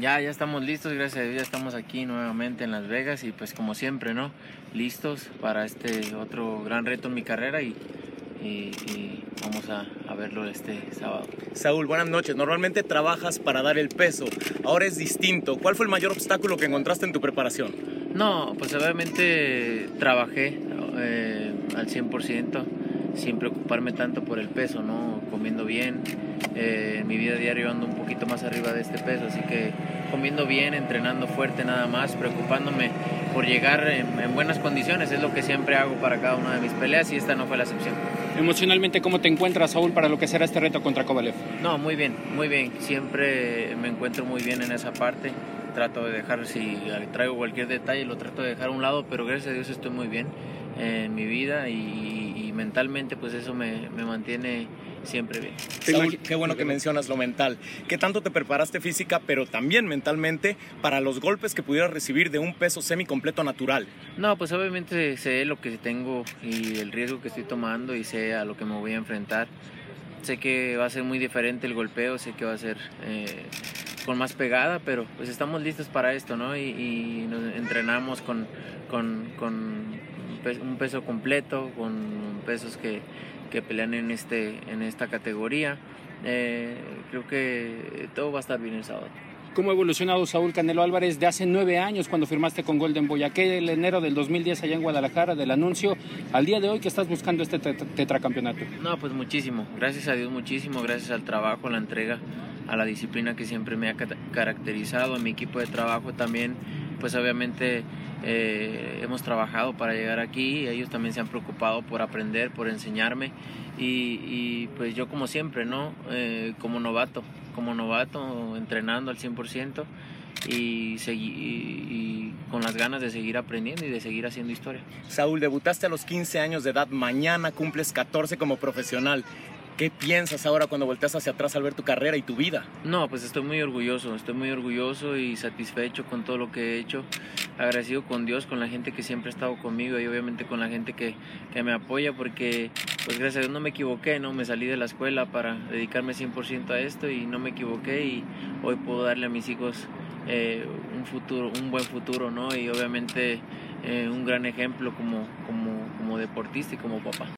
Ya, ya estamos listos, gracias a Dios, ya estamos aquí nuevamente en Las Vegas y pues como siempre, ¿no? Listos para este otro gran reto en mi carrera y, y, y vamos a, a verlo este sábado. Saúl, buenas noches. Normalmente trabajas para dar el peso, ahora es distinto. ¿Cuál fue el mayor obstáculo que encontraste en tu preparación? No, pues obviamente trabajé eh, al 100% sin preocuparme tanto por el peso, ¿no? Comiendo bien. Eh, en mi vida diaria ando un poquito más arriba de este peso, así que comiendo bien, entrenando fuerte nada más, preocupándome por llegar en, en buenas condiciones, es lo que siempre hago para cada una de mis peleas y esta no fue la excepción. Emocionalmente, ¿cómo te encuentras, Saúl, para lo que será este reto contra Kovalev? No, muy bien, muy bien. Siempre me encuentro muy bien en esa parte. Trato de dejar, si traigo cualquier detalle, lo trato de dejar a un lado, pero gracias a Dios estoy muy bien en mi vida y, y mentalmente pues eso me, me mantiene siempre bien. Saúl, qué bueno que mencionas lo mental. ¿Qué tanto te preparaste física, pero también mentalmente para los golpes que pudieras recibir de un peso semicompleto natural? No, pues obviamente sé lo que tengo y el riesgo que estoy tomando y sé a lo que me voy a enfrentar. Sé que va a ser muy diferente el golpeo, sé que va a ser eh, con más pegada, pero pues estamos listos para esto, ¿no? Y, y nos entrenamos con, con, con un peso completo, con pesos que, que pelean en, este, en esta categoría. Eh, creo que todo va a estar bien el sábado. ¿Cómo ha evolucionado Saúl Canelo Álvarez de hace nueve años cuando firmaste con Golden Boy? Aquel enero del 2010 allá en Guadalajara, del anuncio, al día de hoy que estás buscando este tetracampeonato. No, pues muchísimo. Gracias a Dios muchísimo, gracias al trabajo, a la entrega, a la disciplina que siempre me ha caracterizado, a mi equipo de trabajo también, pues obviamente eh, hemos trabajado para llegar aquí, ellos también se han preocupado por aprender, por enseñarme y, pues yo como siempre, ¿no? Eh, como novato, como novato, entrenando al 100% y, y, y, con las ganas de seguir aprendiendo y de seguir haciendo historia. Saúl, debutaste a los 15 años de edad, mañana cumples 14 como profesional. ¿Qué piensas ahora cuando volteas hacia atrás al ver tu carrera y tu vida? No, pues estoy muy orgulloso, estoy muy orgulloso y satisfecho con todo lo que he hecho, agradecido con Dios, con la gente que siempre ha estado conmigo y obviamente con la gente que, que me apoya porque pues gracias a Dios no me equivoqué, ¿no? Me salí de la escuela para dedicarme 100% a esto y no me equivoqué y hoy puedo darle a mis hijos eh, un futuro, un buen futuro, ¿no? Y obviamente eh, un gran ejemplo como, como, como deportista y como papá.